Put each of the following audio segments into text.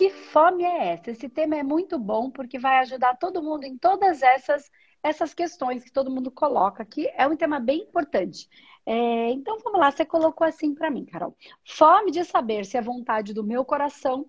que fome é essa? Esse tema é muito bom porque vai ajudar todo mundo em todas essas essas questões que todo mundo coloca aqui. É um tema bem importante. É, então vamos lá, você colocou assim para mim, Carol. Fome de saber se é vontade do meu coração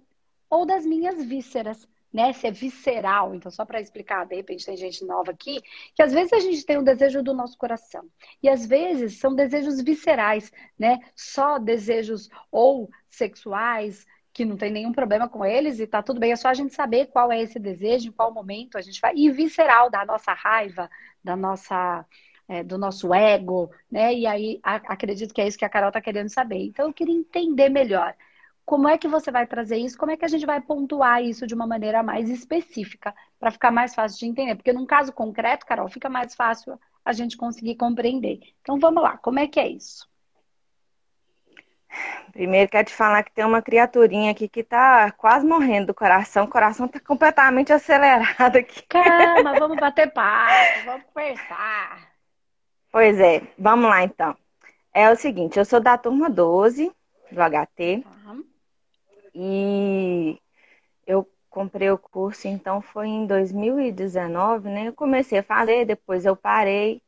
ou das minhas vísceras né? Se é visceral. Então, só para explicar, de repente tem gente nova aqui, que às vezes a gente tem um desejo do nosso coração. E às vezes são desejos viscerais, né? Só desejos ou sexuais, que não tem nenhum problema com eles e tá tudo bem, é só a gente saber qual é esse desejo, em qual momento a gente vai. E visceral, da nossa raiva, da nossa. É, do nosso ego, né? E aí a, acredito que é isso que a Carol tá querendo saber. Então eu queria entender melhor como é que você vai trazer isso? Como é que a gente vai pontuar isso de uma maneira mais específica para ficar mais fácil de entender? Porque num caso concreto, Carol, fica mais fácil a gente conseguir compreender. Então vamos lá, como é que é isso? Primeiro quero te falar que tem uma criaturinha aqui que tá quase morrendo do coração. O coração tá completamente acelerado aqui. Calma, vamos bater papo, vamos conversar. Pois é, vamos lá então. É o seguinte, eu sou da turma 12 do HT. Uhum. E eu comprei o curso, então foi em 2019, né? Eu comecei a fazer, depois eu parei.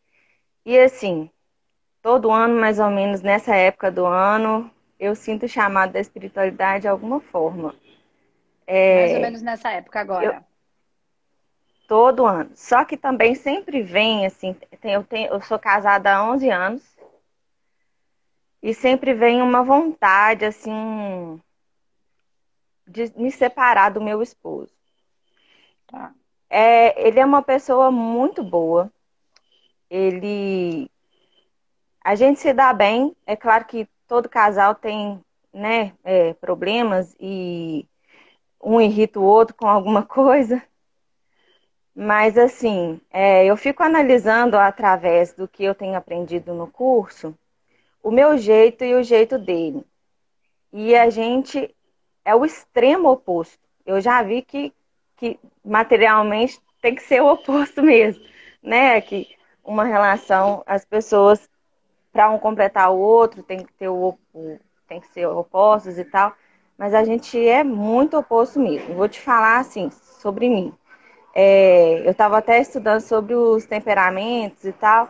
E assim, todo ano, mais ou menos nessa época do ano, eu sinto chamado da espiritualidade de alguma forma. É, mais ou menos nessa época agora. Eu, todo ano. Só que também sempre vem, assim, eu, tenho, eu sou casada há 11 anos. E sempre vem uma vontade, assim, de me separar do meu esposo. Tá. É, ele é uma pessoa muito boa. Ele. A gente se dá bem. É claro que todo casal tem né, é, problemas e um irrita o outro com alguma coisa. Mas, assim, é, eu fico analisando através do que eu tenho aprendido no curso o meu jeito e o jeito dele. E a gente é o extremo oposto. Eu já vi que, que materialmente tem que ser o oposto mesmo, né? Que uma relação, as pessoas, para um completar o outro, tem que ter o, tem que ser opostos e tal. Mas a gente é muito oposto mesmo. Vou te falar assim sobre mim. É, eu estava até estudando sobre os temperamentos e tal.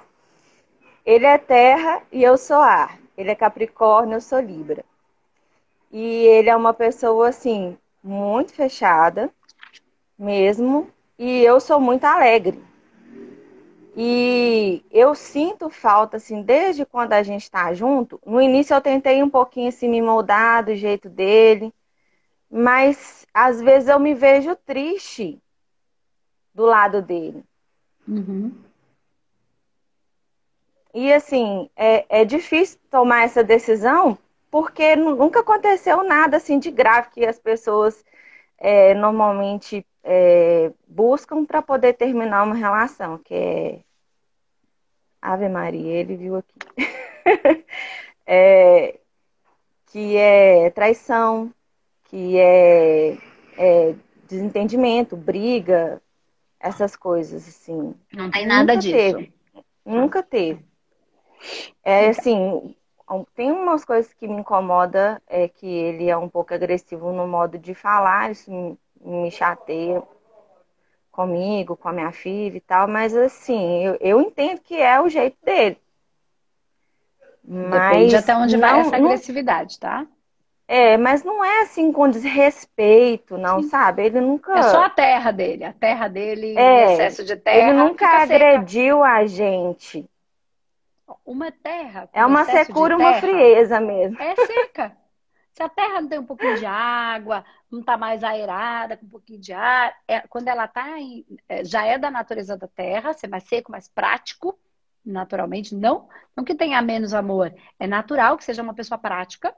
Ele é terra e eu sou ar. Ele é Capricórnio, eu sou Libra. E ele é uma pessoa, assim, muito fechada, mesmo. E eu sou muito alegre. E eu sinto falta, assim, desde quando a gente está junto. No início eu tentei um pouquinho, assim, me moldar do jeito dele. Mas, às vezes, eu me vejo triste do lado dele. Uhum. E, assim, é, é difícil tomar essa decisão porque nunca aconteceu nada assim de grave que as pessoas é, normalmente é, buscam para poder terminar uma relação, que é Ave Maria, ele viu aqui. é, que é traição, que é, é, desentendimento, briga, essas coisas, assim. Não tem nada disso. Teve. Nunca teve. É assim, tem umas coisas que me incomoda, é que ele é um pouco agressivo no modo de falar, isso me, me chateia comigo, com a minha filha e tal, mas assim, eu, eu entendo que é o jeito dele. Mas Depende até onde não, vai essa agressividade, tá? É, mas não é assim com desrespeito, não, Sim. sabe? Ele nunca. É só a terra dele. A terra dele, é, excesso de terra. Ele nunca agrediu seca. a gente. Uma terra. É uma secura, uma frieza mesmo. É seca. Se a terra não tem um pouquinho de água, não está mais aerada, com um pouquinho de ar, é, quando ela está é, já é da natureza da terra, ser mais seco, mais prático, naturalmente, não, não que tenha menos amor, é natural que seja uma pessoa prática,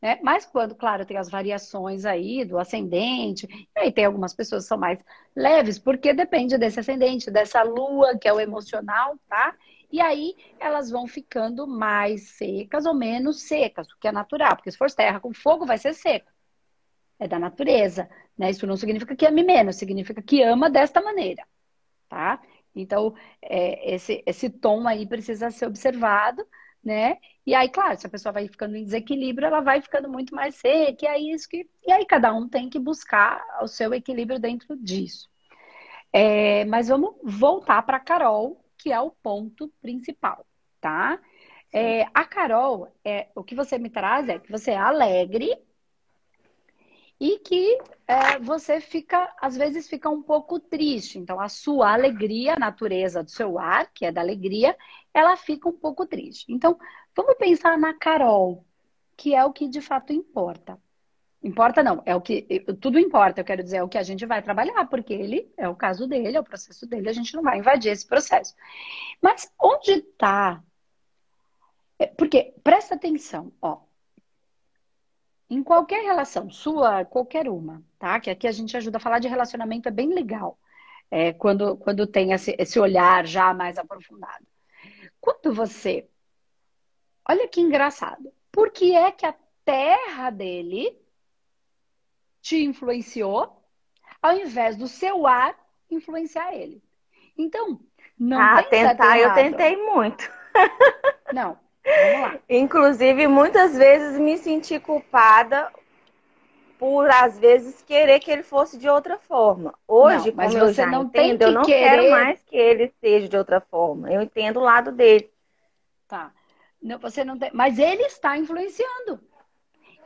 né? Mas quando, claro, tem as variações aí do ascendente, e aí tem algumas pessoas que são mais leves, porque depende desse ascendente, dessa lua, que é o emocional, tá? E aí elas vão ficando mais secas ou menos secas, o que é natural, porque se for terra com fogo, vai ser seco. É da natureza, né? Isso não significa que ame menos, significa que ama desta maneira, tá? Então, é, esse, esse tom aí precisa ser observado, né? E aí, claro, se a pessoa vai ficando em desequilíbrio, ela vai ficando muito mais seca, e aí isso que. E aí cada um tem que buscar o seu equilíbrio dentro disso. É, mas vamos voltar para Carol, que é o ponto principal, tá? É, a Carol, é, o que você me traz é que você é alegre e que é, você fica, às vezes, fica um pouco triste. Então, a sua alegria, a natureza do seu ar, que é da alegria, ela fica um pouco triste. Então, vamos pensar na Carol, que é o que de fato importa. Importa não, é o que tudo importa, eu quero dizer, é o que a gente vai trabalhar, porque ele é o caso dele, é o processo dele, a gente não vai invadir esse processo. Mas onde está é, porque, presta atenção, ó. Em qualquer relação, sua, qualquer uma, tá? Que aqui a gente ajuda a falar de relacionamento, é bem legal. É, quando, quando tem esse, esse olhar já mais aprofundado. Quando você. Olha que engraçado. Por que é que a terra dele te influenciou, ao invés do seu ar influenciar ele? Então, não ah, tentar, eu tentei muito. Não, Inclusive, muitas vezes me senti culpada por, às vezes, querer que ele fosse de outra forma. Hoje, não, como eu já não entendo, eu não querer... quero mais que ele seja de outra forma. Eu entendo o lado dele. Tá. Não, você não tem... Mas ele está influenciando.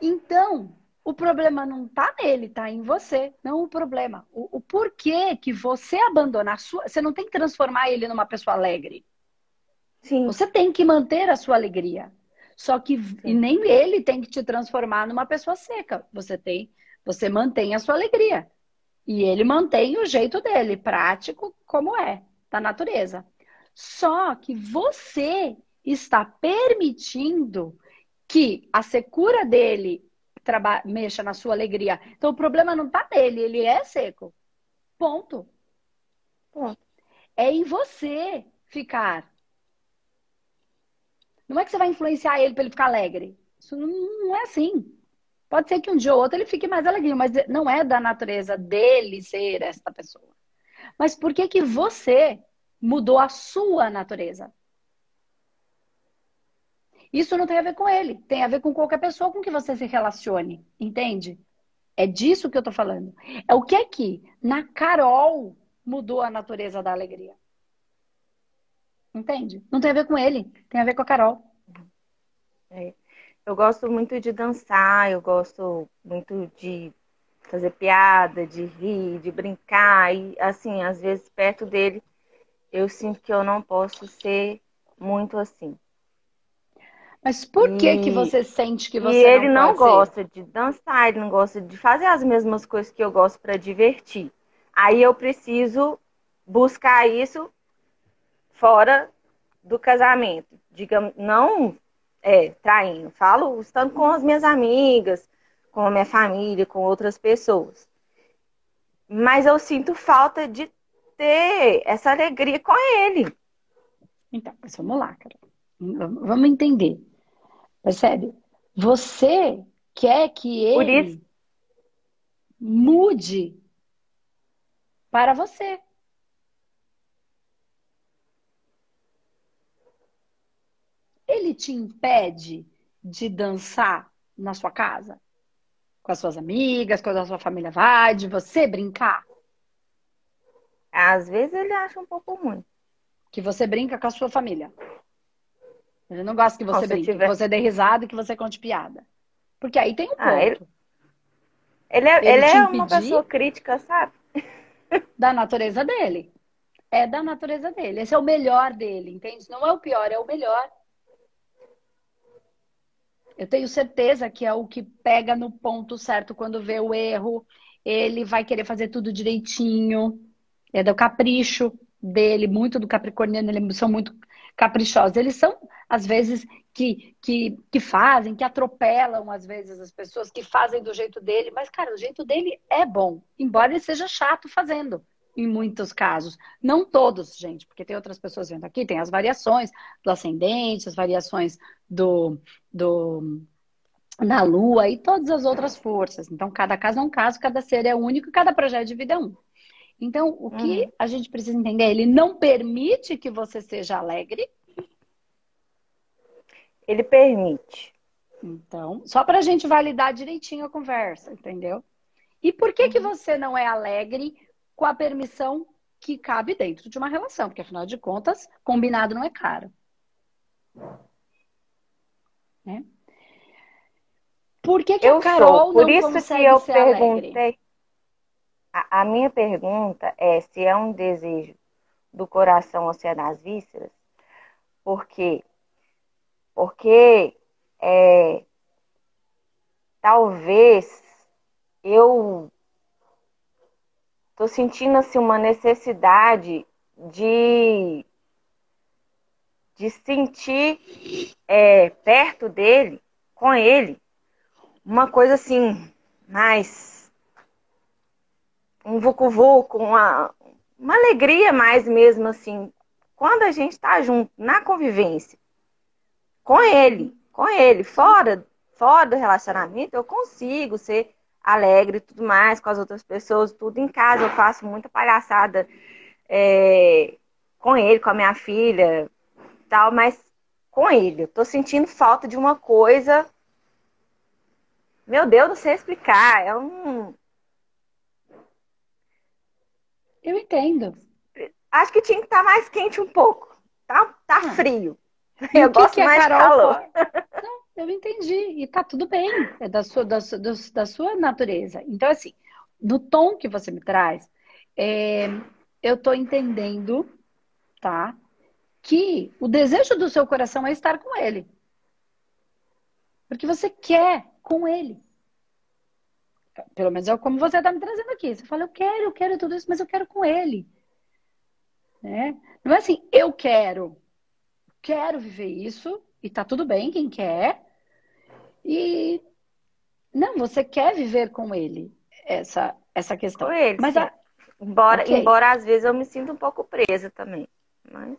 Então, o problema não está nele, está em você. Não o problema. O, o porquê que você abandona a sua. Você não tem que transformar ele numa pessoa alegre. Sim. Você tem que manter a sua alegria. Só que nem ele tem que te transformar numa pessoa seca. Você tem, você mantém a sua alegria. E ele mantém o jeito dele, prático como é, da natureza. Só que você está permitindo que a secura dele mexa na sua alegria. Então o problema não está nele, ele é seco. Ponto. Ponto. É em você ficar não é que você vai influenciar ele para ele ficar alegre. Isso não, não é assim. Pode ser que um dia ou outro ele fique mais alegre, mas não é da natureza dele ser esta pessoa. Mas por que que você mudou a sua natureza? Isso não tem a ver com ele, tem a ver com qualquer pessoa com que você se relacione, entende? É disso que eu tô falando. É o que é que na Carol mudou a natureza da alegria. Entende? Não tem a ver com ele, tem a ver com a Carol. É. Eu gosto muito de dançar, eu gosto muito de fazer piada, de rir, de brincar. E, assim, às vezes, perto dele, eu sinto que eu não posso ser muito assim. Mas por e... que que você sente que você e ele não, não gosta de dançar, ele não gosta de fazer as mesmas coisas que eu gosto para divertir. Aí eu preciso buscar isso fora do casamento. Digamos, não é, traindo, falo estando com as minhas amigas, com a minha família, com outras pessoas. Mas eu sinto falta de ter essa alegria com ele. Então, mas vamos lá, cara. Vamos entender. Percebe? Você quer que ele mude para você. ele te impede de dançar na sua casa? Com as suas amigas, quando a sua família vai, de você brincar? Às vezes ele acha um pouco ruim. Que você brinca com a sua família. Ele não gosta que você brinque, tiver... que você dê risada e que você conte piada. Porque aí tem um ponto. Ah, ele... ele... é, ele ele é uma pessoa crítica, sabe? Da natureza dele. É da natureza dele. Esse é o melhor dele, entende? Não é o pior, é o melhor. Eu tenho certeza que é o que pega no ponto certo quando vê o erro. Ele vai querer fazer tudo direitinho. É do capricho dele, muito do capricorniano, eles são muito caprichosos. Eles são, às vezes, que, que, que fazem, que atropelam, às vezes, as pessoas, que fazem do jeito dele. Mas, cara, o jeito dele é bom, embora ele seja chato fazendo em muitos casos. Não todos, gente, porque tem outras pessoas vendo aqui, tem as variações do ascendente, as variações do, do da lua e todas as outras forças. Então, cada caso é um caso, cada ser é único, cada projeto de vida é um. Então, o que uhum. a gente precisa entender, ele não permite que você seja alegre. ele permite. Então, só para a gente validar direitinho a conversa, entendeu? E por que, que uhum. você não é alegre com a permissão que cabe dentro de uma relação? Porque, afinal de contas, combinado não é caro. Né? Por que, que eu a Carol sou. Por não isso consegue que eu ser perguntei. A, a, minha pergunta é se é um desejo do coração ou se é das vísceras. Por quê? Porque é, talvez eu tô sentindo assim uma necessidade de de sentir é, perto dele, com ele, uma coisa assim, mais um vucu-vucu, uma, uma alegria mais mesmo assim, quando a gente tá junto, na convivência, com ele, com ele, fora, fora do relacionamento, eu consigo ser alegre e tudo mais com as outras pessoas, tudo em casa, eu faço muita palhaçada é, com ele, com a minha filha, tal, mas com ele, eu tô sentindo falta de uma coisa. Meu Deus, não sei explicar, é um. Eu entendo. Acho que tinha que estar tá mais quente um pouco. Tá, tá ah. frio. Eu gosto que mais de calor. Não, eu entendi. E tá tudo bem. É da sua, da, sua, da sua natureza. Então, assim, no tom que você me traz, é, eu tô entendendo, tá? Que o desejo do seu coração é estar com ele. Porque você quer com ele. Pelo menos é como você está me trazendo aqui. Você fala, eu quero, eu quero tudo isso, mas eu quero com ele. Né? Não é assim, eu quero quero viver isso e tá tudo bem quem quer. E não, você quer viver com ele essa essa questão. Com ele. Mas a... embora okay. embora às vezes eu me sinta um pouco presa também, mas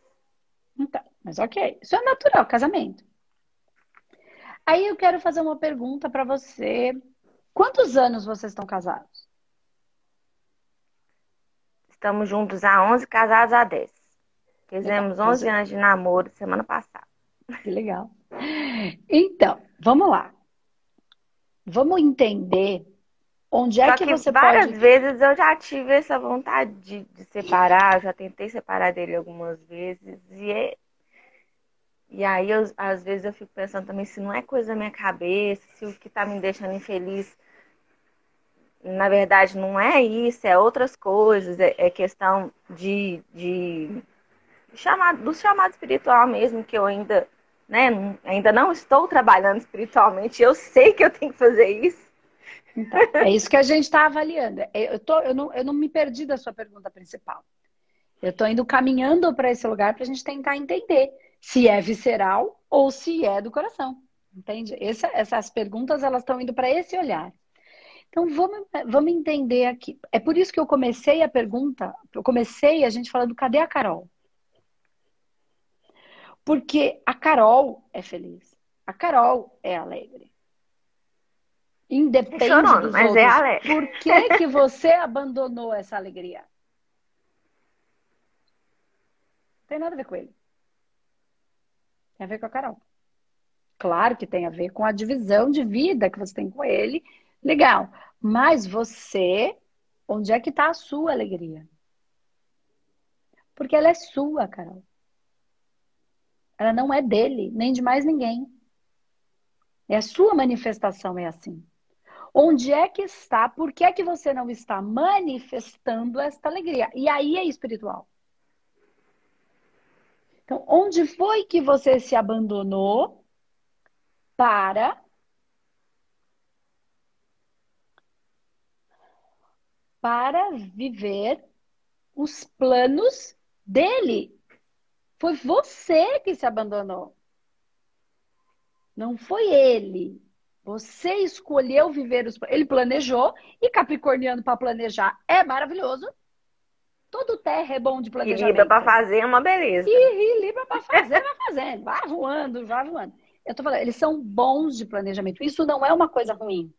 então, mas OK. Isso é natural, casamento. Aí eu quero fazer uma pergunta para você. Quantos anos vocês estão casados? Estamos juntos há 11, casados há 10. Fizemos 11 anos de namoro semana passada. Que legal. Então, vamos lá. Vamos entender onde é Só que, que você várias pode... vezes eu já tive essa vontade de, de separar, já tentei separar dele algumas vezes e é... E aí, eu, às vezes, eu fico pensando também se não é coisa da minha cabeça, se o que tá me deixando infeliz, na verdade, não é isso, é outras coisas, é, é questão de, de chamado, do chamado espiritual mesmo, que eu ainda, né, ainda não estou trabalhando espiritualmente, eu sei que eu tenho que fazer isso. Então, é isso que a gente está avaliando. É, eu, tô, eu, não, eu não me perdi da sua pergunta principal. Eu estou indo caminhando para esse lugar para a gente tentar entender se é visceral ou se é do coração. Entende? Essa, essas perguntas elas estão indo para esse olhar. Então vamos, vamos entender aqui. É por isso que eu comecei a pergunta, eu comecei a gente falando, cadê a Carol? Porque a Carol é feliz. A Carol é alegre. Independe Chorando, dos mas é outros. É alegre. Por que, que você abandonou essa alegria? Não tem nada a ver com ele. Tem a ver com a Carol. Claro que tem a ver com a divisão de vida que você tem com ele. Legal. Mas você, onde é que está a sua alegria? Porque ela é sua, Carol. Ela não é dele, nem de mais ninguém. É a sua manifestação é assim. Onde é que está? Por que é que você não está manifestando esta alegria? E aí é espiritual. Então, onde foi que você se abandonou para para viver os planos dele foi você que se abandonou. Não foi ele. Você escolheu viver os. Ele planejou e Capricorniano para planejar é maravilhoso. Todo terra é bom de planejamento. E Libra para fazer é uma beleza. E, e Libra para fazer, vai fazendo. Vai voando, vai voando. Eu tô falando, eles são bons de planejamento. Isso não é uma coisa ruim.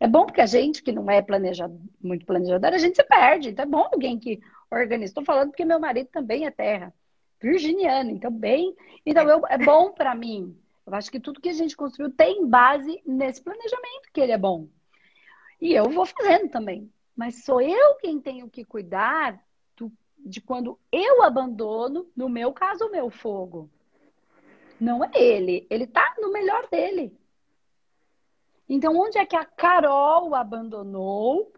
É bom porque a gente que não é planejado, muito planejador, a gente se perde. Então é bom alguém que organiza. Estou falando porque meu marido também é terra virginiano, então bem. Então eu, é bom para mim. Eu acho que tudo que a gente construiu tem base nesse planejamento que ele é bom. E eu vou fazendo também. Mas sou eu quem tenho que cuidar do, de quando eu abandono, no meu caso, o meu fogo. Não é ele. Ele tá no melhor dele. Então, onde é que a Carol abandonou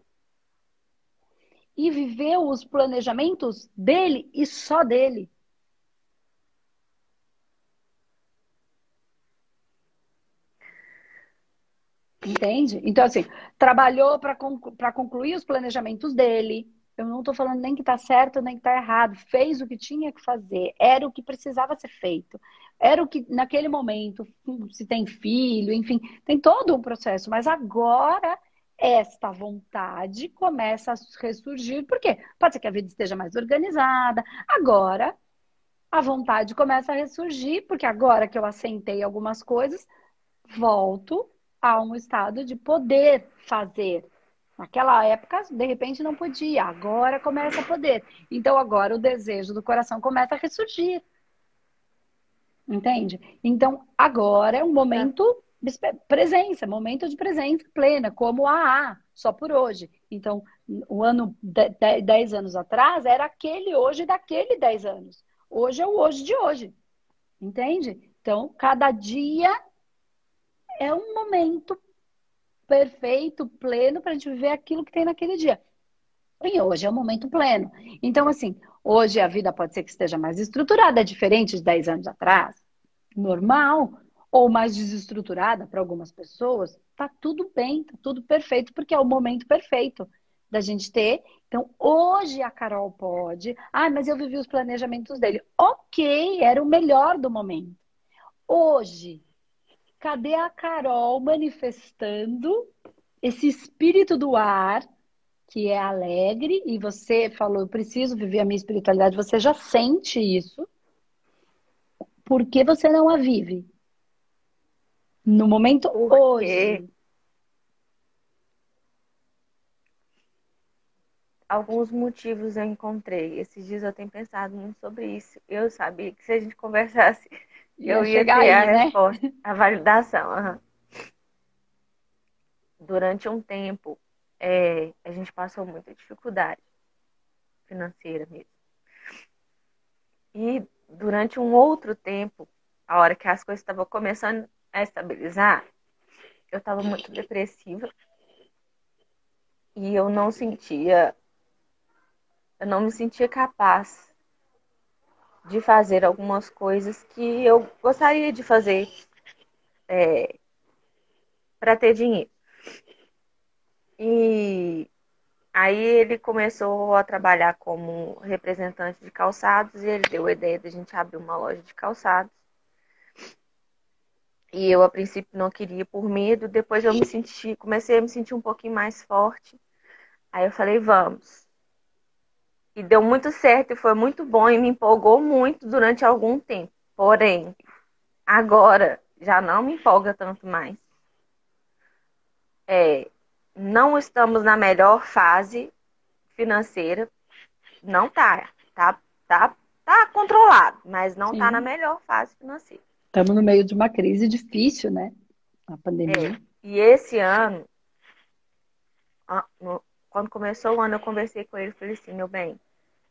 e viveu os planejamentos dele e só dele? Entende? Então, assim, trabalhou para concluir os planejamentos dele. Eu não estou falando nem que está certo nem que está errado. Fez o que tinha que fazer. Era o que precisava ser feito. Era o que, naquele momento, se tem filho, enfim, tem todo um processo. Mas agora, esta vontade começa a ressurgir. Por quê? Pode ser que a vida esteja mais organizada. Agora, a vontade começa a ressurgir, porque agora que eu assentei algumas coisas, volto a um estado de poder fazer. Naquela época, de repente, não podia, agora começa a poder. Então, agora o desejo do coração começa a ressurgir. Entende? Então, agora é um momento de presença, momento de presença plena, como a A, só por hoje. Então, o ano, 10 anos atrás, era aquele hoje daquele 10 anos. Hoje é o hoje de hoje. Entende? Então, cada dia é um momento perfeito, pleno, para a gente viver aquilo que tem naquele dia. E hoje é um momento pleno. Então, assim, hoje a vida pode ser que esteja mais estruturada, é diferente de 10 anos atrás, normal, ou mais desestruturada para algumas pessoas, tá tudo bem, tá tudo perfeito, porque é o momento perfeito da gente ter. Então, hoje a Carol pode. Ah, mas eu vivi os planejamentos dele. Ok, era o melhor do momento. Hoje, cadê a Carol manifestando esse espírito do ar, que é alegre, e você falou, eu preciso viver a minha espiritualidade, você já sente isso. Por que você não a vive? No momento hoje. Alguns motivos eu encontrei. Esses dias eu tenho pensado muito sobre isso. Eu sabia que se a gente conversasse eu ia ter aí, a né? resposta, a validação. Uhum. Durante um tempo, é, a gente passou muita dificuldade financeira mesmo. E durante um outro tempo, a hora que as coisas estavam começando a estabilizar, eu estava muito depressiva e eu não sentia, eu não me sentia capaz de fazer algumas coisas que eu gostaria de fazer é, para ter dinheiro. E aí ele começou a trabalhar como representante de calçados e ele deu a ideia de a gente abrir uma loja de calçados. E eu a princípio não queria por medo, depois eu me senti, comecei a me sentir um pouquinho mais forte. Aí eu falei, vamos. E deu muito certo e foi muito bom e me empolgou muito durante algum tempo. Porém, agora já não me empolga tanto mais. É, não estamos na melhor fase financeira. Não tá, tá, tá, tá controlado, mas não tá Sim. tá na melhor fase financeira. Estamos no meio de uma crise difícil, né? A pandemia. É, e esse ano, quando começou o ano, eu conversei com ele e falei assim, meu bem,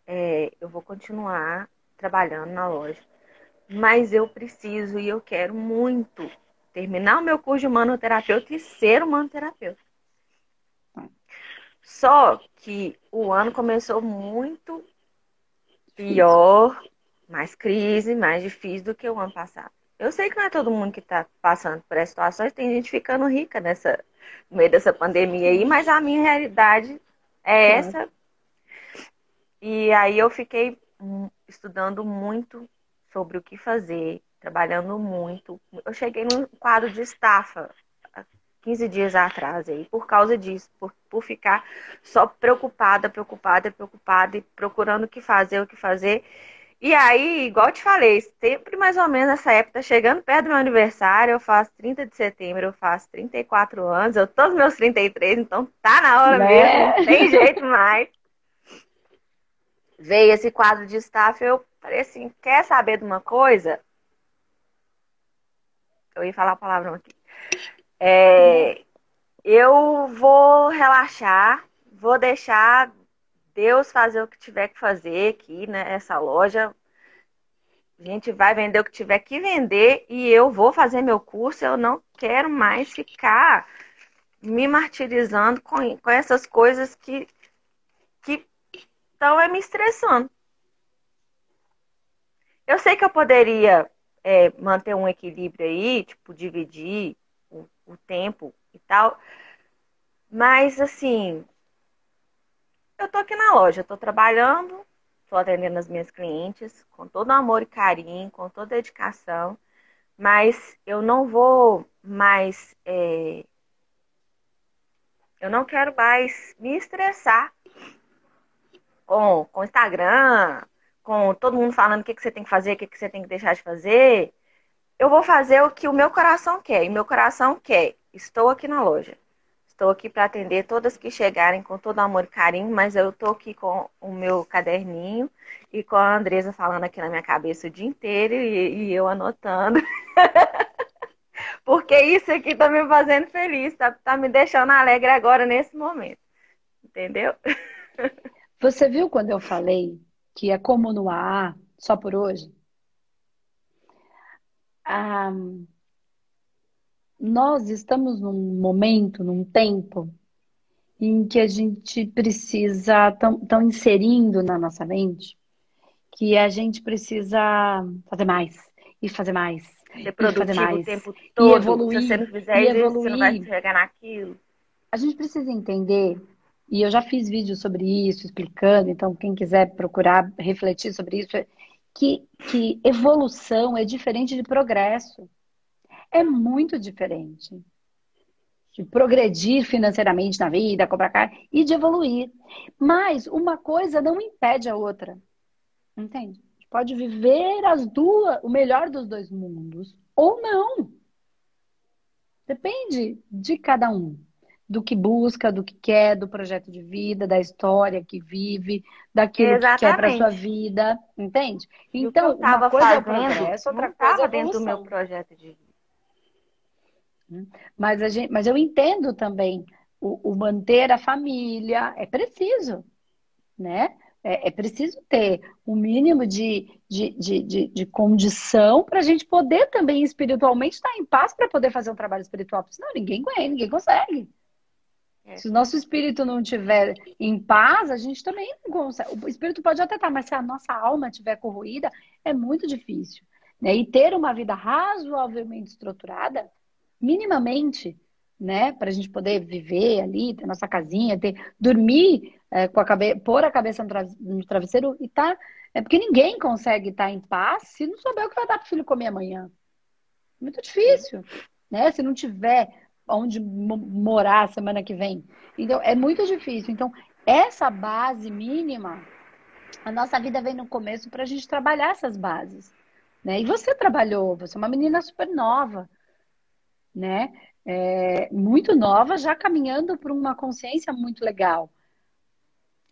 é, eu vou continuar trabalhando na loja, mas eu preciso e eu quero muito terminar o meu curso de manoterapeuta e ser um manoterapeuta. Só que o ano começou muito pior, mais crise, mais difícil do que o ano passado. Eu sei que não é todo mundo que está passando por essas situações, tem gente ficando rica nessa, no meio dessa pandemia aí, mas a minha realidade é essa. E aí eu fiquei estudando muito sobre o que fazer, trabalhando muito. Eu cheguei num quadro de estafa 15 dias atrás aí, por causa disso, por, por ficar só preocupada, preocupada, preocupada e procurando o que fazer, o que fazer. E aí, igual eu te falei, sempre mais ou menos nessa época, chegando perto do meu aniversário, eu faço 30 de setembro, eu faço 34 anos, eu tô nos meus 33, então tá na hora né? mesmo, não tem jeito mais. Veio esse quadro de staff, eu falei assim, quer saber de uma coisa? Eu ia falar a palavra aqui. É, eu vou relaxar, vou deixar Deus fazer o que tiver que fazer aqui né, loja. A gente vai vender o que tiver que vender e eu vou fazer meu curso. Eu não quero mais ficar me martirizando com, com essas coisas que que estão é, me estressando. Eu sei que eu poderia é, manter um equilíbrio aí, tipo, dividir o, o tempo e tal, mas assim, eu tô aqui na loja, tô trabalhando, tô atendendo as minhas clientes com todo amor e carinho, com toda dedicação, mas eu não vou mais. É... Eu não quero mais me estressar com, com Instagram, com todo mundo falando o que, que você tem que fazer, o que, que você tem que deixar de fazer. Eu vou fazer o que o meu coração quer. E meu coração quer. Estou aqui na loja. Estou aqui para atender todas que chegarem com todo amor e carinho, mas eu estou aqui com o meu caderninho e com a Andresa falando aqui na minha cabeça o dia inteiro e, e eu anotando. Porque isso aqui está me fazendo feliz, está tá me deixando alegre agora nesse momento. Entendeu? Você viu quando eu falei que é como no AA, só por hoje? Ah, nós estamos num momento, num tempo, em que a gente precisa, estão inserindo na nossa mente, que a gente precisa fazer mais, e fazer mais, Ser produtivo fazer mais, o tempo todo. E evoluir, Se você não fizer isso, evoluir. você não vai chegar naquilo. A gente precisa entender, e eu já fiz vídeo sobre isso, explicando, então quem quiser procurar refletir sobre isso, que, que evolução é diferente de progresso é muito diferente. De progredir financeiramente na vida, comprar carro e de evoluir. Mas uma coisa não impede a outra. Entende? A gente pode viver as duas, o melhor dos dois mundos ou não. Depende de cada um. Do que busca, do que quer, do projeto de vida, da história que vive, daquilo Exatamente. que quer para sua vida, entende? Então, uma coisa fazendo, é progresso, outra coisa é dentro do meu projeto de vida. Mas, a gente, mas eu entendo também o, o manter a família, é preciso, né? É, é preciso ter o um mínimo de, de, de, de, de condição para a gente poder também espiritualmente estar em paz para poder fazer um trabalho espiritual, porque senão ninguém ganha, ninguém consegue. É. Se o nosso espírito não estiver em paz, a gente também não consegue. O espírito pode até estar, mas se a nossa alma estiver corroída, é muito difícil. Né? E ter uma vida razoavelmente estruturada minimamente, né, para a gente poder viver ali, ter nossa casinha, ter dormir é, com a cabeça, pôr a cabeça no travesseiro e tá, é porque ninguém consegue estar tá em paz se não souber o que vai dar para o filho comer amanhã. Muito difícil, né? Se não tiver onde morar semana que vem. Então, é muito difícil. Então, essa base mínima, a nossa vida vem no começo para a gente trabalhar essas bases. Né? E você trabalhou, você é uma menina super nova né? É, muito nova, já caminhando para uma consciência muito legal.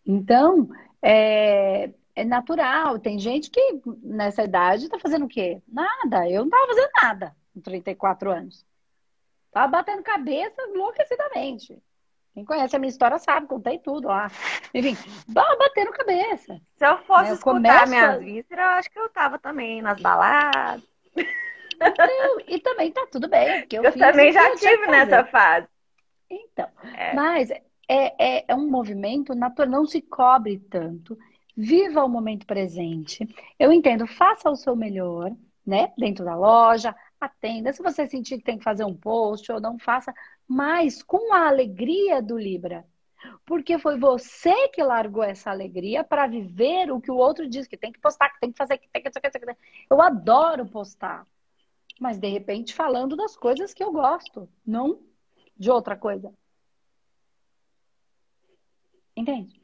Então, é, é natural. Tem gente que nessa idade está fazendo o quê? Nada. Eu não estava fazendo nada com 34 anos. Estava batendo cabeça enlouquecidamente. Quem conhece a minha história sabe, contei tudo lá. Enfim, estava batendo cabeça. Se eu fosse né? eu escutar começo... minhas vísceras, eu acho que eu estava também nas baladas. Então, e também tá tudo bem. eu, eu também já tive nessa fase. Então, é. mas é, é, é um movimento natural, não se cobre tanto. Viva o momento presente. Eu entendo, faça o seu melhor, né? Dentro da loja, atenda. Se você sentir que tem que fazer um post ou não faça, mas com a alegria do Libra. Porque foi você que largou essa alegria para viver o que o outro diz que tem que postar, que tem que fazer, que tem que. Eu adoro postar mas de repente falando das coisas que eu gosto, não de outra coisa. Entende?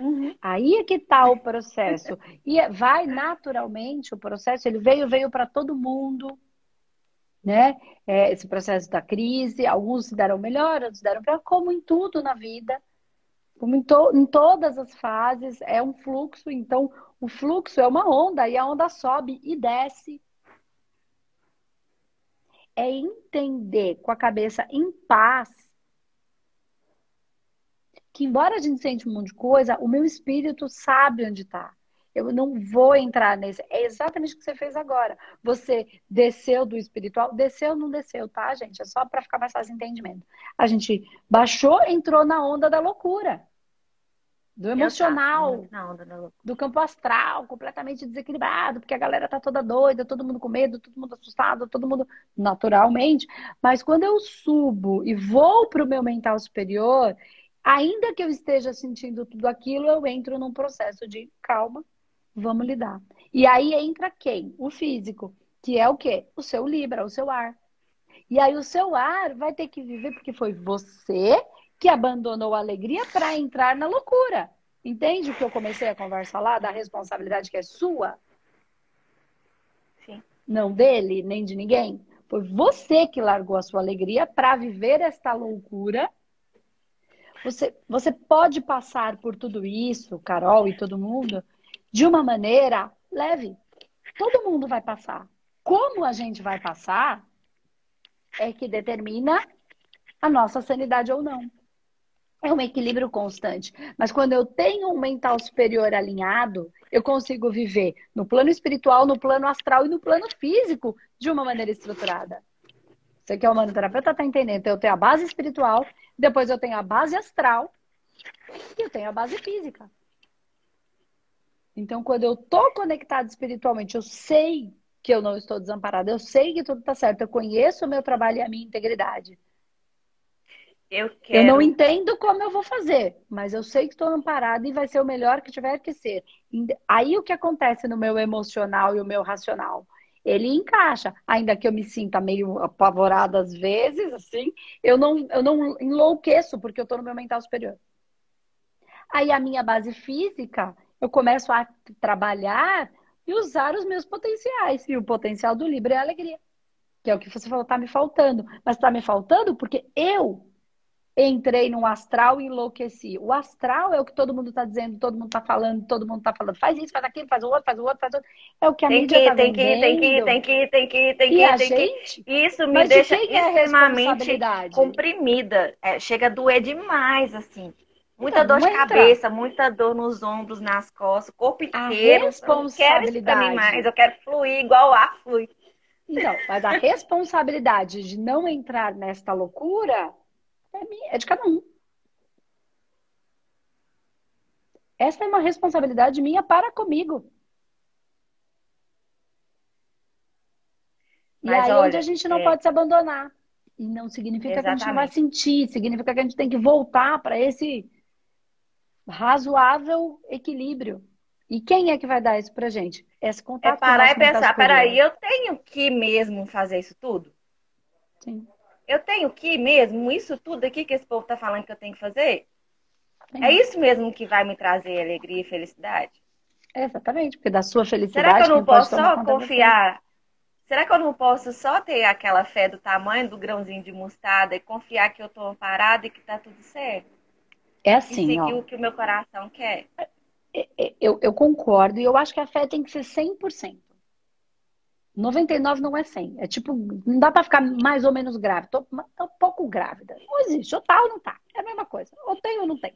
Uhum. Aí é que está o processo. E é, vai naturalmente o processo, ele veio, veio para todo mundo, né? É, esse processo da crise, alguns se deram melhor, outros se deram pior, como em tudo na vida. Como em, to em todas as fases, é um fluxo, então o fluxo é uma onda e a onda sobe e desce. é entender com a cabeça em paz que, embora a gente sente um monte de coisa, o meu espírito sabe onde está. Eu não vou entrar nesse. É exatamente o que você fez agora. Você desceu do espiritual, desceu não desceu, tá, gente? É só para ficar mais fácil entendimento. A gente baixou, entrou na onda da loucura. Do emocional, do campo astral, completamente desequilibrado, porque a galera tá toda doida, todo mundo com medo, todo mundo assustado, todo mundo naturalmente. Mas quando eu subo e vou para o meu mental superior, ainda que eu esteja sentindo tudo aquilo, eu entro num processo de calma, vamos lidar. E aí entra quem? O físico, que é o quê? O seu Libra, o seu ar. E aí o seu ar vai ter que viver porque foi você que abandonou a alegria para entrar na loucura. Entende o que eu comecei a conversar lá da responsabilidade que é sua? Sim. Não dele, nem de ninguém. Foi você que largou a sua alegria para viver esta loucura. Você, você pode passar por tudo isso, Carol e todo mundo, de uma maneira leve. Todo mundo vai passar. Como a gente vai passar é que determina a nossa sanidade ou não é um equilíbrio constante. Mas quando eu tenho um mental superior alinhado, eu consigo viver no plano espiritual, no plano astral e no plano físico de uma maneira estruturada. Você que é humanoterapeuta está entendendo. Então, eu tenho a base espiritual, depois eu tenho a base astral e eu tenho a base física. Então, quando eu estou conectado espiritualmente, eu sei que eu não estou desamparada, eu sei que tudo está certo, eu conheço o meu trabalho e a minha integridade. Eu, quero... eu não entendo como eu vou fazer, mas eu sei que estou amparada e vai ser o melhor que tiver que ser. Aí o que acontece no meu emocional e o meu racional? Ele encaixa, ainda que eu me sinta meio apavorada às vezes, assim, eu não, eu não enlouqueço porque eu estou no meu mental superior. Aí a minha base física, eu começo a trabalhar e usar os meus potenciais. E o potencial do Libra é a alegria. Que é o que você falou, tá me faltando. Mas tá me faltando porque eu entrei no astral e enlouqueci. O astral é o que todo mundo está dizendo, todo mundo está falando, todo mundo está falando. Faz isso, faz aquilo, faz o outro, faz o outro, faz o outro. É o que a tem mídia está vendendo. Tem que ir, tem que ir, tem que ir, tem que ir, tem que ir. Gente, isso me deixa de é extremamente comprimida. É, chega a doer demais, assim. Muita então, dor de cabeça, muita dor nos ombros, nas costas, corpo inteiro. A responsabilidade. Eu mais, eu quero fluir igual o ar flui. Não, mas a responsabilidade de não entrar nesta loucura é, minha, é de cada um. Essa é uma responsabilidade minha para comigo. E Mas aí olha, onde a gente não é... pode se abandonar. E não significa Exatamente. que a gente não vai sentir, significa que a gente tem que voltar para esse razoável equilíbrio. E quem é que vai dar isso pra gente? Esse contato. É parar e pensar, peraí, eu tenho que mesmo fazer isso tudo? Sim. Eu tenho que mesmo, isso tudo aqui que esse povo está falando que eu tenho que fazer? Sim. É isso mesmo que vai me trazer alegria e felicidade? exatamente, porque da sua felicidade. Será que eu não posso só confiar? Será que eu não posso só ter aquela fé do tamanho do grãozinho de mostarda e confiar que eu estou parada e que está tudo certo? É assim, e seguir ó. o que o meu coração quer? É, é, eu, eu concordo e eu acho que a fé tem que ser 100%. 99 não é 100. É tipo, não dá para ficar mais ou menos grávida. Tô, tô um pouco grávida. Não existe. Ou tá ou não tá. É a mesma coisa. Ou tem ou não tem.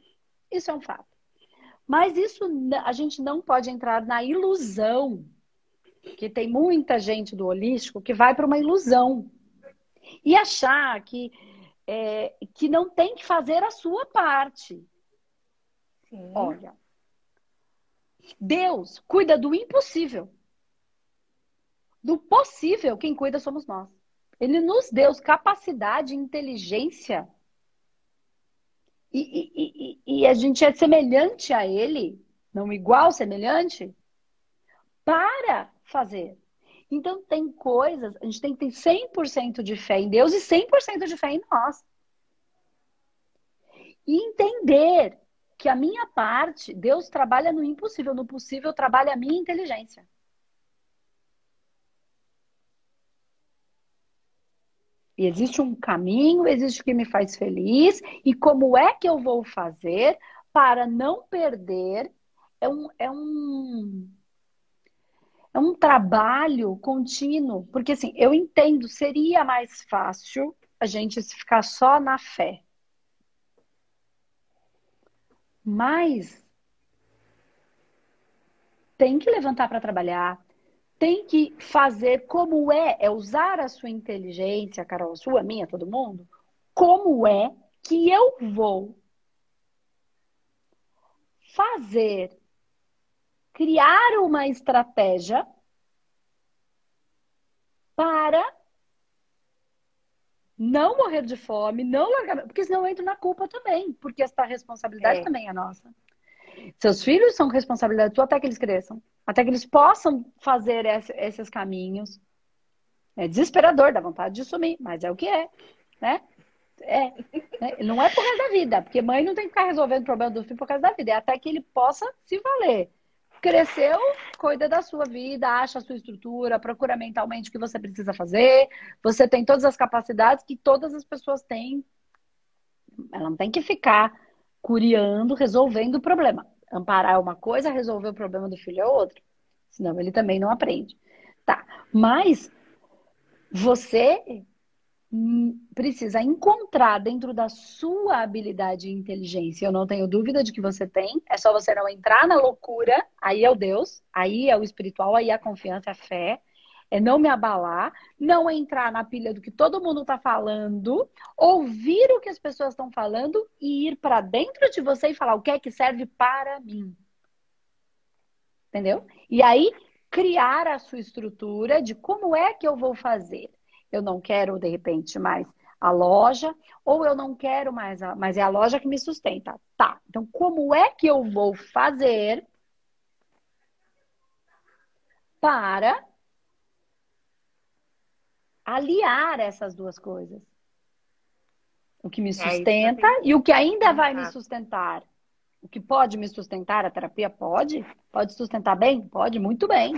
Isso é um fato. Mas isso a gente não pode entrar na ilusão. Que tem muita gente do holístico que vai para uma ilusão. E achar que, é, que não tem que fazer a sua parte. Sim. Olha. Deus cuida do impossível do possível, quem cuida somos nós. Ele nos deu capacidade, inteligência. E, e, e, e, a gente é semelhante a ele, não igual, semelhante, para fazer. Então, tem coisas, a gente tem que ter 100% de fé em Deus e 100% de fé em nós. E entender que a minha parte, Deus trabalha no impossível, no possível trabalha a minha inteligência. E existe um caminho, existe o que me faz feliz, e como é que eu vou fazer para não perder? É um, é um, é um trabalho contínuo. Porque, assim, eu entendo, seria mais fácil a gente ficar só na fé. Mas tem que levantar para trabalhar, tem que fazer como é, é usar a sua inteligência, Carol, a sua, minha, todo mundo, como é que eu vou fazer, criar uma estratégia para não morrer de fome, não largar, porque senão eu entro na culpa também, porque essa responsabilidade é. também é nossa. Seus filhos são responsabilidade tua até que eles cresçam, até que eles possam fazer esse, esses caminhos. É desesperador, dá vontade de sumir, mas é o que é, né? É, né? não é por causa da vida, porque mãe não tem que ficar resolvendo o problema do filho por causa da vida, é até que ele possa se valer. Cresceu, cuida da sua vida, acha a sua estrutura, procura mentalmente o que você precisa fazer. Você tem todas as capacidades que todas as pessoas têm. Ela não tem que ficar curiando, resolvendo o problema. Amparar é uma coisa, resolver o problema do filho é outra. Senão ele também não aprende. Tá, mas você precisa encontrar dentro da sua habilidade e inteligência. Eu não tenho dúvida de que você tem. É só você não entrar na loucura. Aí é o Deus, aí é o espiritual, aí é a confiança, a fé. É não me abalar, não entrar na pilha do que todo mundo está falando, ouvir o que as pessoas estão falando e ir para dentro de você e falar o que é que serve para mim. Entendeu? E aí criar a sua estrutura de como é que eu vou fazer eu não quero, de repente, mais a loja, ou eu não quero mais, a, mas é a loja que me sustenta. Tá, então como é que eu vou fazer para aliar essas duas coisas? O que me é sustenta é e o que ainda vai me sustentar. O que pode me sustentar, a terapia pode? Pode sustentar bem? Pode, muito bem.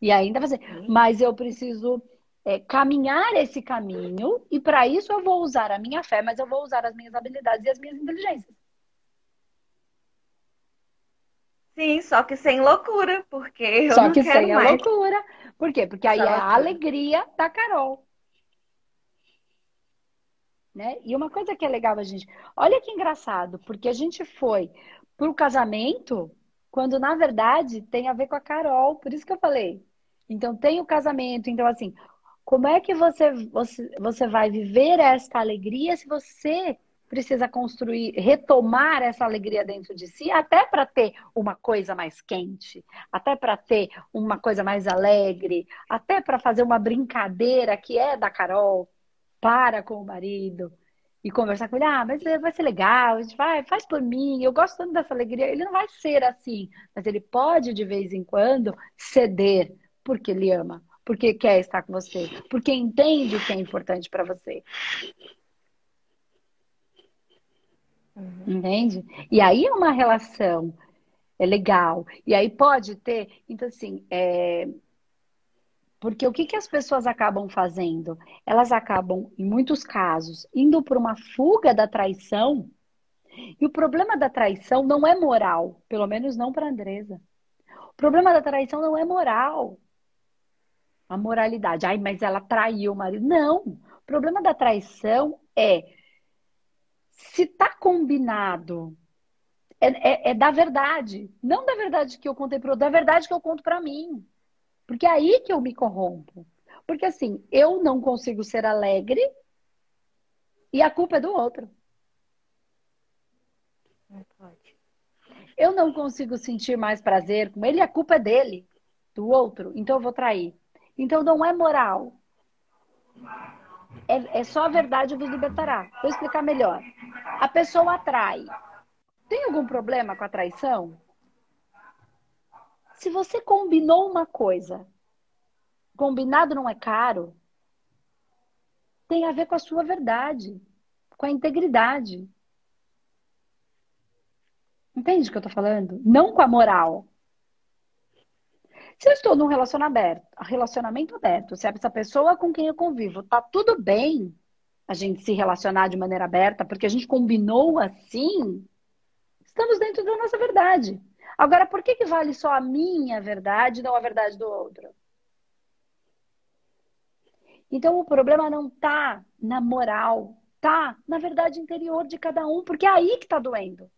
E ainda fazer. Mas eu preciso é, caminhar esse caminho e para isso eu vou usar a minha fé, mas eu vou usar as minhas habilidades e as minhas inteligências. Sim, só que sem loucura, porque eu só não que quero sem mais. a loucura. Por quê? Porque aí é a alegria da Carol. Né? E uma coisa que é legal a gente, olha que engraçado, porque a gente foi pro casamento quando na verdade tem a ver com a Carol, por isso que eu falei. Então tem o casamento, então assim, como é que você, você, você vai viver esta alegria se você precisa construir, retomar essa alegria dentro de si, até para ter uma coisa mais quente, até para ter uma coisa mais alegre, até para fazer uma brincadeira que é da Carol, para com o marido e conversar com ele, ah, mas vai ser legal, vai, faz por mim, eu gosto tanto dessa alegria. Ele não vai ser assim, mas ele pode de vez em quando ceder porque ele ama porque quer estar com você, porque entende o que é importante para você. Uhum. Entende? E aí é uma relação é legal. E aí pode ter. Então, assim, é... porque o que, que as pessoas acabam fazendo? Elas acabam, em muitos casos, indo por uma fuga da traição. E o problema da traição não é moral, pelo menos não para Andresa. O problema da traição não é moral a moralidade. Ai, mas ela traiu o marido. Não. O problema da traição é se tá combinado. É, é, é da verdade. Não da verdade que eu contei para o da verdade que eu conto para mim. Porque é aí que eu me corrompo. Porque assim, eu não consigo ser alegre e a culpa é do outro. Não pode. Eu não consigo sentir mais prazer com ele e a culpa é dele, do outro. Então eu vou trair. Então não é moral. É, é só a verdade vos libertará. Vou explicar melhor. A pessoa atrai. Tem algum problema com a traição? Se você combinou uma coisa, combinado não é caro, tem a ver com a sua verdade, com a integridade. Entende o que eu tô falando? Não com a moral. Se eu estou num relacionamento aberto, relacionamento aberto, se essa pessoa com quem eu convivo tá tudo bem a gente se relacionar de maneira aberta, porque a gente combinou assim, estamos dentro da nossa verdade. Agora, por que, que vale só a minha verdade, não a verdade do outro? Então, o problema não tá na moral, tá na verdade interior de cada um, porque é aí que tá doendo.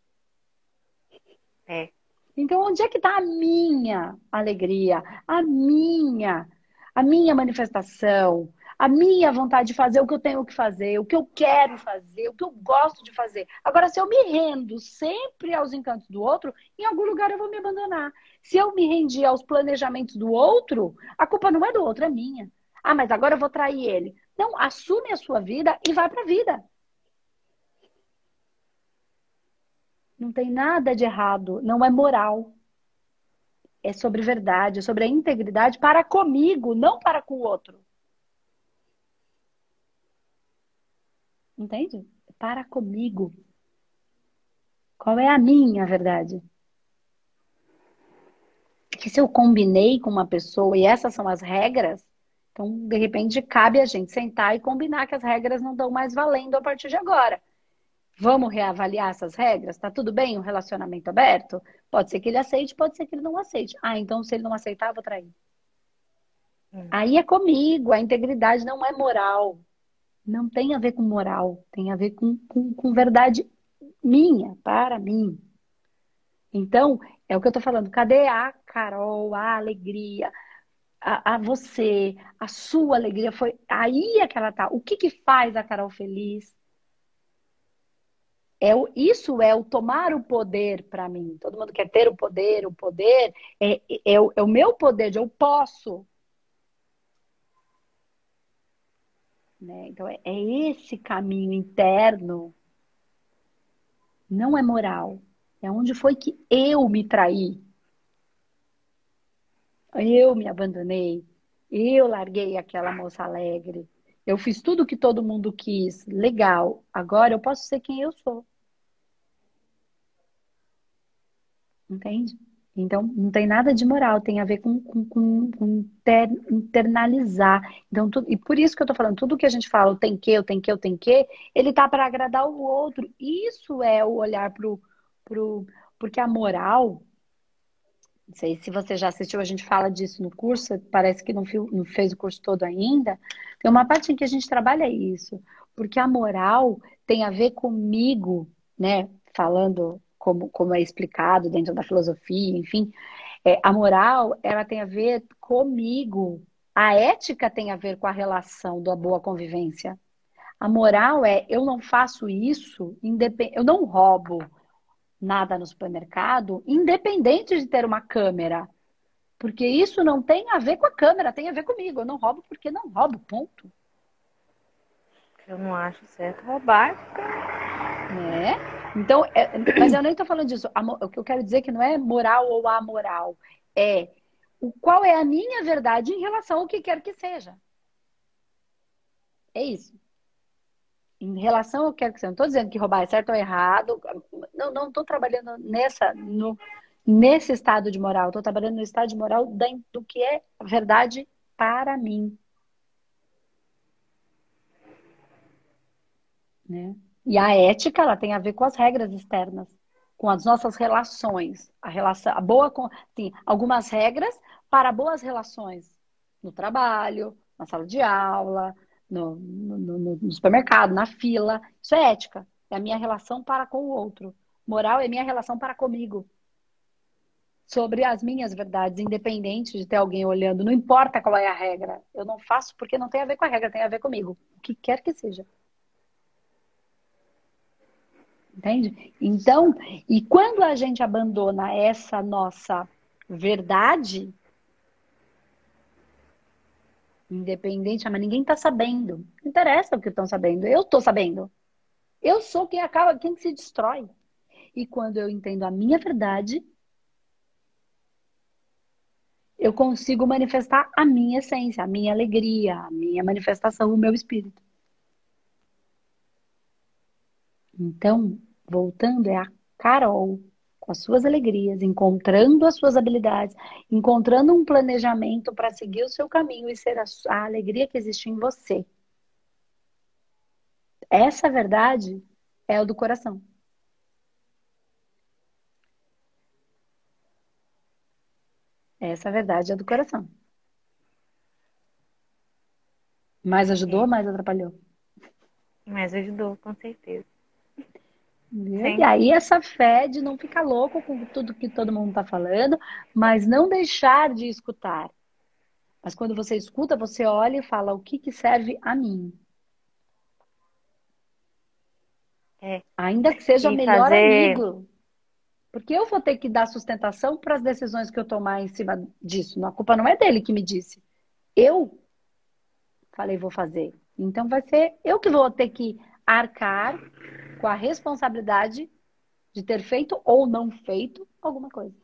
É. Então, onde é que está a minha alegria, a minha, a minha manifestação, a minha vontade de fazer o que eu tenho que fazer, o que eu quero fazer, o que eu gosto de fazer. Agora, se eu me rendo sempre aos encantos do outro, em algum lugar eu vou me abandonar. Se eu me rendi aos planejamentos do outro, a culpa não é do outro, é minha. Ah, mas agora eu vou trair ele. Não, assume a sua vida e vai para a vida. Não tem nada de errado, não é moral. É sobre verdade, é sobre a integridade para comigo, não para com o outro. Entende? Para comigo. Qual é a minha verdade? Que se eu combinei com uma pessoa e essas são as regras, então de repente cabe a gente sentar e combinar que as regras não estão mais valendo a partir de agora. Vamos reavaliar essas regras? Tá tudo bem um relacionamento aberto? Pode ser que ele aceite, pode ser que ele não aceite. Ah, então se ele não aceitar, eu vou trair. Hum. Aí é comigo, a integridade não é moral. Não tem a ver com moral, tem a ver com, com, com verdade minha, para mim. Então, é o que eu tô falando. Cadê a Carol, a alegria, a, a, você, a sua alegria? Foi aí é que ela tá. O que que faz a Carol feliz? É o, isso é o tomar o poder para mim. Todo mundo quer ter o poder, o poder é, é, é, o, é o meu poder, de eu posso. Né? Então, é, é esse caminho interno. Não é moral. É onde foi que eu me traí. Eu me abandonei. Eu larguei aquela moça alegre. Eu fiz tudo que todo mundo quis. Legal. Agora eu posso ser quem eu sou. Entende? Então, não tem nada de moral, tem a ver com, com, com, com ter, internalizar. Então, tudo, e por isso que eu tô falando, tudo que a gente fala, tem que, o tem que, o tem que, ele tá para agradar o outro. Isso é o olhar pro, pro. Porque a moral, não sei se você já assistiu, a gente fala disso no curso, parece que não, não fez o curso todo ainda. Tem uma parte em que a gente trabalha isso, porque a moral tem a ver comigo, né? Falando como, como é explicado dentro da filosofia, enfim. É, a moral, ela tem a ver comigo. A ética tem a ver com a relação da boa convivência. A moral é eu não faço isso, eu não roubo nada no supermercado, independente de ter uma câmera. Porque isso não tem a ver com a câmera, tem a ver comigo. Eu não roubo porque não roubo, ponto. Eu não acho certo roubar. Né? Então, é, mas eu nem estou falando disso. O que eu quero dizer é que não é moral ou amoral. É o qual é a minha verdade em relação ao que quer que seja. É isso. Em relação ao que quer que seja. Não estou dizendo que roubar é certo ou errado. Não, não estou trabalhando nessa, no, nesse estado de moral. Estou trabalhando no estado de moral do que é verdade para mim. Né? E a ética, ela tem a ver com as regras externas, com as nossas relações. A relação, a boa, sim, algumas regras para boas relações no trabalho, na sala de aula, no, no, no, no supermercado, na fila. Isso é ética. É a minha relação para com o outro. Moral é minha relação para comigo. Sobre as minhas verdades, independente de ter alguém olhando, não importa qual é a regra. Eu não faço porque não tem a ver com a regra, tem a ver comigo. O que quer que seja. Entende? Então, e quando a gente abandona essa nossa verdade, independente, mas ninguém está sabendo. Não interessa o que estão sabendo. Eu estou sabendo. Eu sou quem acaba, quem se destrói. E quando eu entendo a minha verdade, eu consigo manifestar a minha essência, a minha alegria, a minha manifestação, o meu espírito. Então, voltando, é a Carol, com as suas alegrias, encontrando as suas habilidades, encontrando um planejamento para seguir o seu caminho e ser a, a alegria que existe em você. Essa verdade é o do coração. Essa é a verdade é do coração. Mais ajudou ou mais atrapalhou? Mais ajudou, com certeza. E aí essa fé de não ficar louco com tudo que todo mundo está falando, mas não deixar de escutar. Mas quando você escuta, você olha e fala o que, que serve a mim. É. Ainda que seja o melhor fazer... amigo. Porque eu vou ter que dar sustentação para as decisões que eu tomar em cima disso. A culpa não é dele que me disse. Eu falei, vou fazer. Então vai ser eu que vou ter que arcar com a responsabilidade de ter feito ou não feito alguma coisa.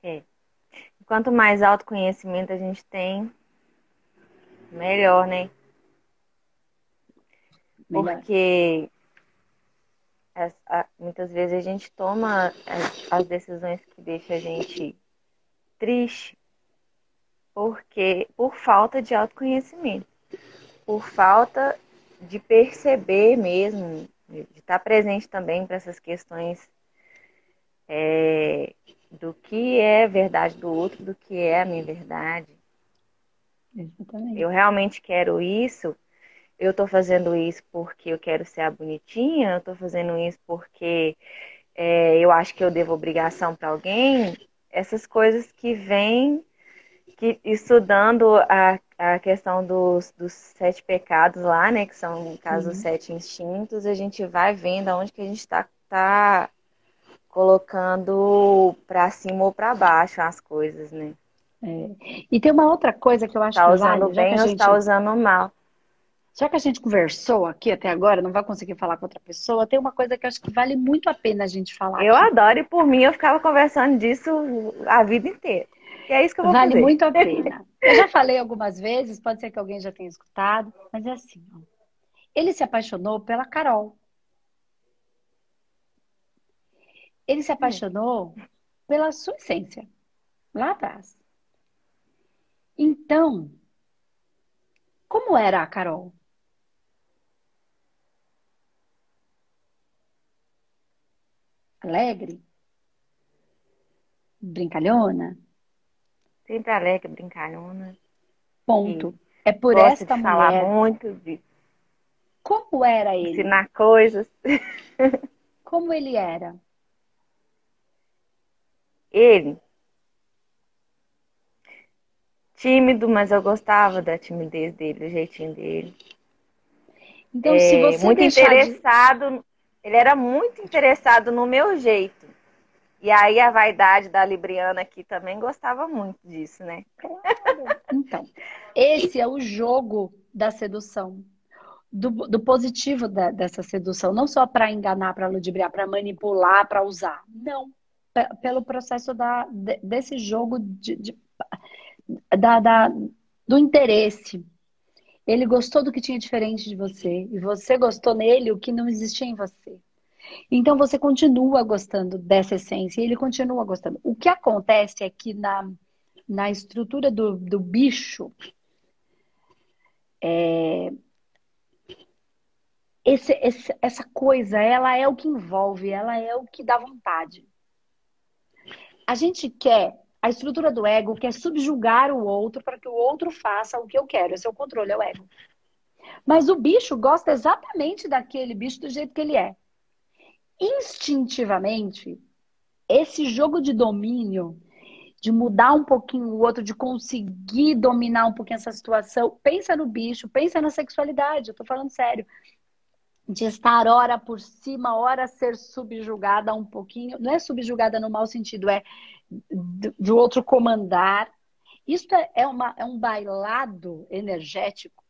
É. Quanto mais autoconhecimento a gente tem, melhor, né? Melhor. Porque muitas vezes a gente toma as, decisões que deixam a gente triste porque por falta de autoconhecimento por falta de perceber mesmo, de estar presente também para essas questões é, do que é verdade do outro, do que é a minha verdade. Exatamente. Eu realmente quero isso. Eu estou fazendo isso porque eu quero ser a bonitinha. Eu estou fazendo isso porque é, eu acho que eu devo obrigação para alguém. Essas coisas que vêm que estudando a, a questão dos, dos sete pecados lá, né? Que são, no caso, uhum. os sete instintos, a gente vai vendo aonde que a gente está tá colocando para cima ou para baixo as coisas, né? É. E tem uma outra coisa que eu acho tá que usando vale, bem ou está usando mal. Já que a gente conversou aqui até agora, não vai conseguir falar com outra pessoa, tem uma coisa que eu acho que vale muito a pena a gente falar. Eu aqui. adoro, e por mim eu ficava conversando disso a vida inteira. E é isso que eu vou vale fazer. Vale muito a pena. Eu já falei algumas vezes, pode ser que alguém já tenha escutado, mas é assim. Ó. Ele se apaixonou pela Carol. Ele se apaixonou pela sua essência, lá atrás. Então, como era a Carol? Alegre? Brincalhona? Sempre alegre, brincalhona. Ponto. É por esta de mulher. falar muito de Como era ele? Ensinar coisas. Como ele era? Ele. Tímido, mas eu gostava da timidez dele, do jeitinho dele. Então, é, se você muito interessado, de... ele era muito interessado no meu jeito. E aí a vaidade da Libriana aqui também gostava muito disso, né? Então, esse é o jogo da sedução. Do, do positivo da, dessa sedução, não só para enganar, para ludibriar, para manipular, para usar. Não. Pelo processo da, desse jogo de, de da, da, do interesse. Ele gostou do que tinha diferente de você. E você gostou nele o que não existia em você. Então você continua gostando dessa essência e ele continua gostando. O que acontece é que na, na estrutura do, do bicho, é, esse, esse, essa coisa, ela é o que envolve, ela é o que dá vontade. A gente quer, a estrutura do ego quer subjugar o outro para que o outro faça o que eu quero. Esse é o controle, é o ego. Mas o bicho gosta exatamente daquele bicho do jeito que ele é instintivamente, esse jogo de domínio, de mudar um pouquinho o outro, de conseguir dominar um pouquinho essa situação, pensa no bicho, pensa na sexualidade, eu tô falando sério. De estar hora por cima, hora ser subjugada um pouquinho. Não é subjugada no mau sentido, é de outro comandar. Isso é, é, uma, é um bailado energético.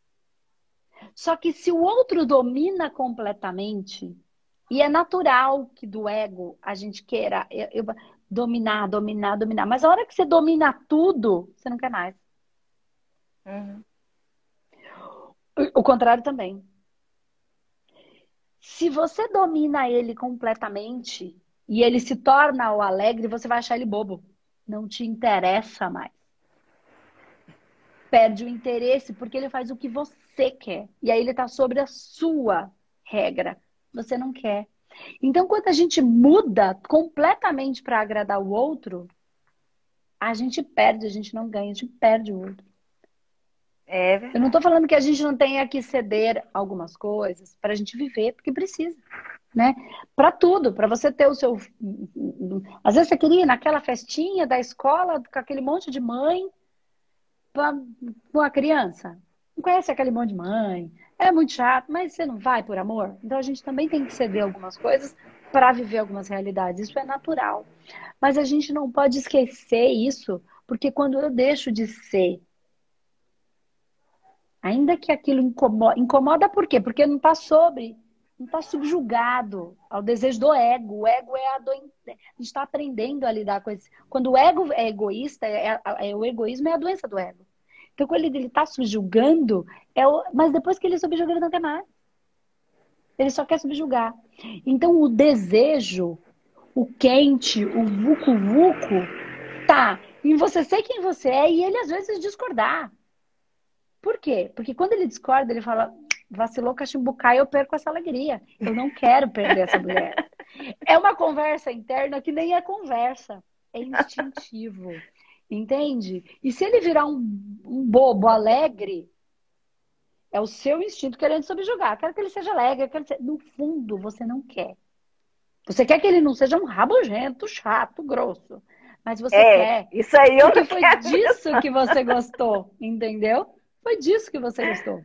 Só que se o outro domina completamente, e é natural que do ego a gente queira eu, eu, dominar, dominar, dominar. Mas a hora que você domina tudo, você não quer mais. Uhum. O, o contrário também. Se você domina ele completamente e ele se torna o alegre, você vai achar ele bobo. Não te interessa mais. Perde o interesse porque ele faz o que você quer. E aí ele está sobre a sua regra você não quer. Então, quando a gente muda completamente para agradar o outro, a gente perde, a gente não ganha, a gente perde o outro. É Eu não estou falando que a gente não tenha que ceder algumas coisas para a gente viver, porque precisa, né? Para tudo, para você ter o seu. Às vezes você queria ir naquela festinha da escola com aquele monte de mãe com a criança. Não conhece aquele monte de mãe, é muito chato, mas você não vai por amor? Então a gente também tem que ceder algumas coisas para viver algumas realidades. Isso é natural. Mas a gente não pode esquecer isso, porque quando eu deixo de ser Ainda que aquilo incomoda, incomoda por quê? Porque não está sobre, não está subjugado ao desejo do ego. O ego é a do... A gente está aprendendo a lidar com isso. Quando o ego é egoísta, é, é, é, o egoísmo é a doença do ego. Então, quando ele está subjugando, é o... mas depois que ele subjuga, ele não quer mais. Ele só quer subjugar. Então, o desejo, o quente, o vucu-vucu, tá em você ser quem você é e ele às vezes discordar. Por quê? Porque quando ele discorda, ele fala, vacilou cachimbucar eu perco essa alegria. Eu não quero perder essa mulher. É uma conversa interna que nem é conversa, é instintivo. Entende? E se ele virar um, um bobo alegre, é o seu instinto querendo subjugar. Quero que ele seja alegre. Quero ser... No fundo, você não quer. Você quer que ele não seja um rabugento, chato, grosso. Mas você é, quer. Isso aí eu Porque foi disso que você gostou, entendeu? Foi disso que você gostou.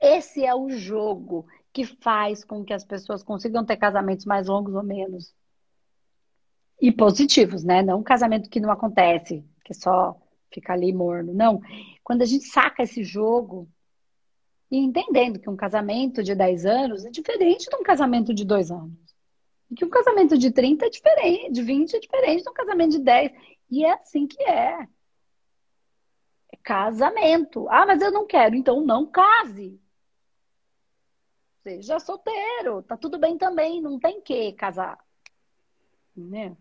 Esse é o jogo que faz com que as pessoas consigam ter casamentos mais longos ou menos. E positivos, né? Não um casamento que não acontece, que só fica ali morno. Não. Quando a gente saca esse jogo e entendendo que um casamento de 10 anos é diferente de um casamento de 2 anos. E que um casamento de 30 é diferente, de 20 é diferente de um casamento de 10. E é assim que é casamento. Ah, mas eu não quero, então não case. Seja solteiro, tá tudo bem também, não tem que casar. Né?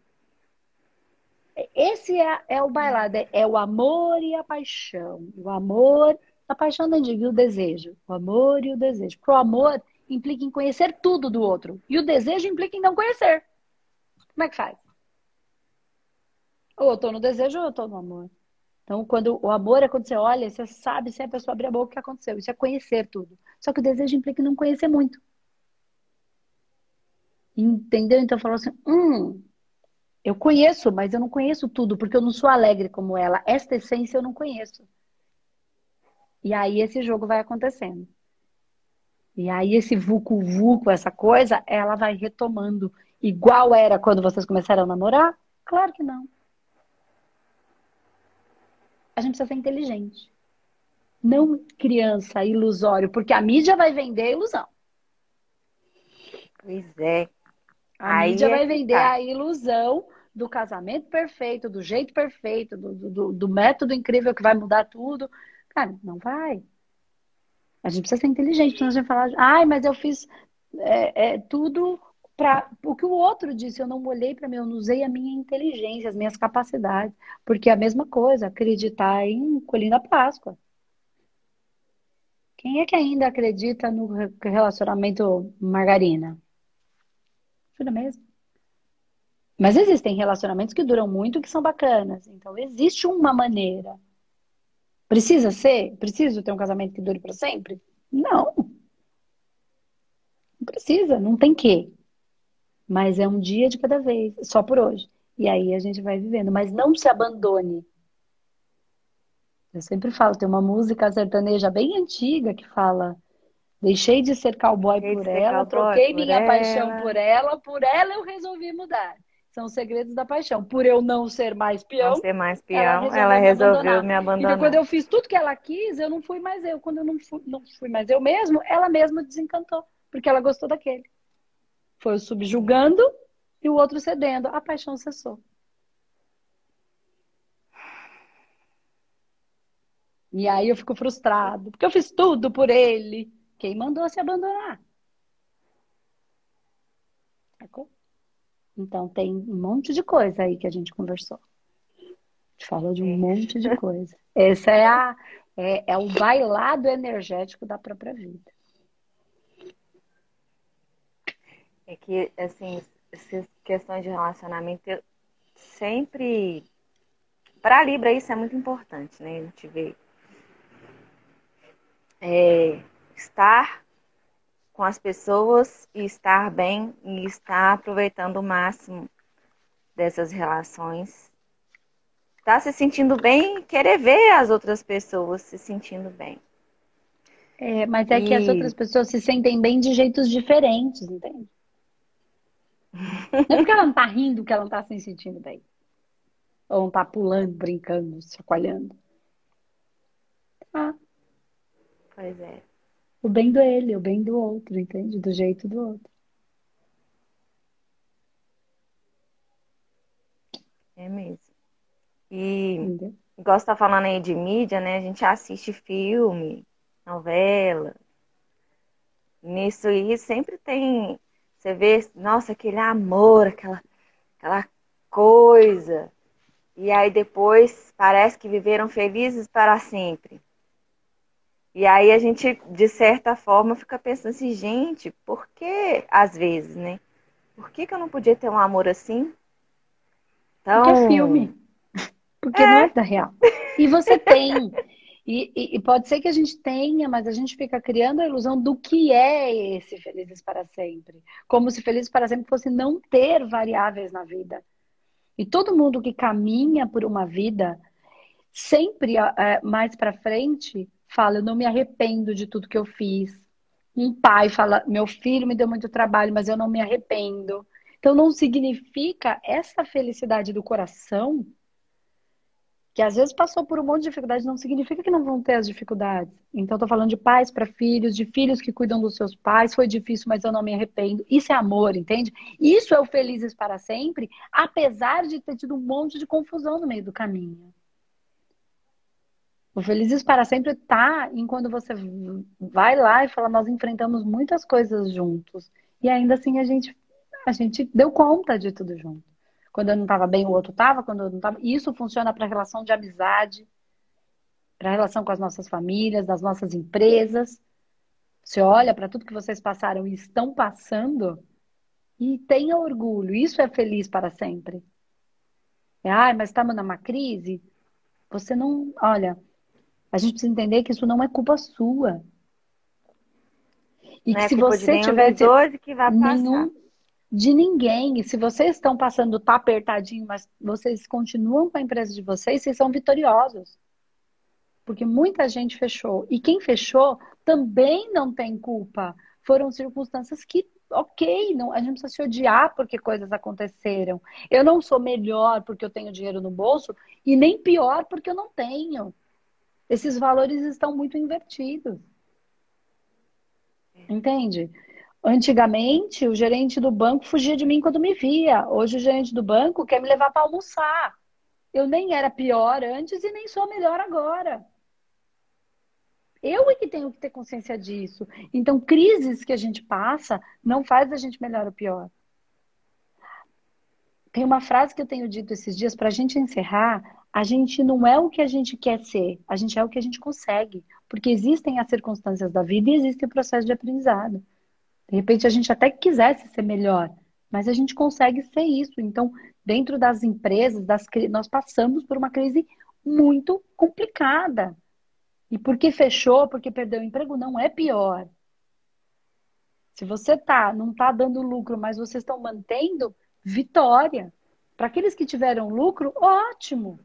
Esse é, é o bailado, é, é, o amor e a paixão. O amor, a paixão não digo, o desejo. O amor e o desejo. Porque o amor implica em conhecer tudo do outro. E o desejo implica em não conhecer. Como é que faz? Ou eu tô no desejo ou eu tô no amor. Então, quando o amor é quando você olha, você sabe se a pessoa abrir a boca o que aconteceu. Isso é conhecer tudo. Só que o desejo implica em não conhecer muito. Entendeu? Então falou assim: hum, eu conheço, mas eu não conheço tudo, porque eu não sou alegre como ela. Esta essência eu não conheço. E aí esse jogo vai acontecendo. E aí esse vucu-vucu, essa coisa, ela vai retomando. Igual era quando vocês começaram a namorar? Claro que não a gente precisa ser inteligente. Não criança ilusório, porque a mídia vai vender a ilusão. Pois é. A Aí mídia é vai vender tá. a ilusão do casamento perfeito, do jeito perfeito, do, do, do, método incrível que vai mudar tudo. Cara, não vai. A gente precisa ser inteligente, a gente falar, ai, mas eu fiz é, é, tudo para o que o outro disse, eu não olhei para mim, eu não usei a minha inteligência, as minhas capacidades, porque é a mesma coisa, acreditar em coelhinho da Páscoa. Quem é que ainda acredita no relacionamento margarina? Jura mesmo? Mas existem relacionamentos que duram muito, que são bacanas. Então existe uma maneira. Precisa ser? Preciso ter um casamento que dure para sempre? Não. Não precisa, não tem que. Mas é um dia de cada vez, só por hoje. E aí a gente vai vivendo. Mas não se abandone. Eu sempre falo, tem uma música sertaneja bem antiga que fala: Deixei de ser cowboy Deixei por ela, troquei minha ela. paixão por ela, por ela eu resolvi mudar. São os segredos da paixão. Por eu não ser mais peão. Não ser mais peão, ela resolveu, ela resolveu me, abandonar. E quando eu fiz tudo que ela quis, eu não fui mais eu. Quando eu não fui, não fui mais eu mesmo, ela mesma desencantou. Porque ela gostou daquele. Foi o subjugando e o outro cedendo. A paixão cessou. E aí eu fico frustrado, porque eu fiz tudo por ele. Quem mandou se abandonar? Então tem um monte de coisa aí que a gente conversou. A gente falou de um é. monte de coisa. Esse é, a, é, é o bailado energético da própria vida. É que, assim, essas questões de relacionamento, eu sempre. Para a Libra, isso é muito importante, né? A gente vê. É, estar com as pessoas e estar bem e estar aproveitando o máximo dessas relações. Estar tá se sentindo bem e querer ver as outras pessoas se sentindo bem. É, mas é e... que as outras pessoas se sentem bem de jeitos diferentes, entende? Não é porque ela não tá rindo que ela não tá se sentindo bem. Ou não tá pulando, brincando, chacoalhando. Ah. Pois é. O bem dele, o bem do outro, entende? Do jeito do outro. É mesmo. E Entendeu? igual você tá falando aí de mídia, né? A gente assiste filme, novela. Nisso aí sempre tem. Você vê, nossa, aquele amor, aquela, aquela coisa. E aí depois parece que viveram felizes para sempre. E aí a gente, de certa forma, fica pensando assim, gente, por que, às vezes, né? Por que, que eu não podia ter um amor assim? Então... Porque é filme. Porque é. não é da real. E você tem. E, e, e, pode ser que a gente tenha, mas a gente fica criando a ilusão do que é esse Felizes para Sempre. Como se Felizes para Sempre fosse não ter variáveis na vida. E todo mundo que caminha por uma vida, sempre é, mais para frente, fala: Eu não me arrependo de tudo que eu fiz. Um pai fala: Meu filho me deu muito trabalho, mas eu não me arrependo. Então, não significa essa felicidade do coração, que às vezes passou por um monte de dificuldade, não significa que não vão ter as dificuldades. Então, estou falando de pais para filhos, de filhos que cuidam dos seus pais. Foi difícil, mas eu não me arrependo. Isso é amor, entende? Isso é o felizes para sempre, apesar de ter tido um monte de confusão no meio do caminho. O Felizes para Sempre tá em quando você vai lá e fala, nós enfrentamos muitas coisas juntos. E ainda assim a gente, a gente deu conta de tudo junto. Quando eu não estava bem, o outro estava. Quando eu não estava. Isso funciona para a relação de amizade, para a relação com as nossas famílias, das nossas empresas. Você olha para tudo que vocês passaram e estão passando e tenha orgulho. Isso é feliz para sempre. É, ai, mas estamos numa crise. Você não. Olha, a gente precisa entender que isso não é culpa sua. E não que é se você tivesse que vai nenhum de ninguém, e se vocês estão passando tá apertadinho, mas vocês continuam com a empresa de vocês, vocês são vitoriosos. Porque muita gente fechou. E quem fechou também não tem culpa. Foram circunstâncias que, ok, não, a gente não precisa se odiar porque coisas aconteceram. Eu não sou melhor porque eu tenho dinheiro no bolso e nem pior porque eu não tenho. Esses valores estão muito invertidos. Entende? Antigamente, o gerente do banco fugia de mim quando me via. Hoje, o gerente do banco quer me levar para almoçar. Eu nem era pior antes e nem sou melhor agora. Eu é que tenho que ter consciência disso. Então, crises que a gente passa não faz a gente melhor ou pior. Tem uma frase que eu tenho dito esses dias para a gente encerrar, a gente não é o que a gente quer ser, a gente é o que a gente consegue. Porque existem as circunstâncias da vida e existe o processo de aprendizado. De repente a gente até quisesse ser melhor, mas a gente consegue ser isso. Então, dentro das empresas, das, nós passamos por uma crise muito complicada. E porque fechou, porque perdeu o emprego, não é pior. Se você tá, não está dando lucro, mas vocês estão mantendo, vitória. Para aqueles que tiveram lucro, ótimo.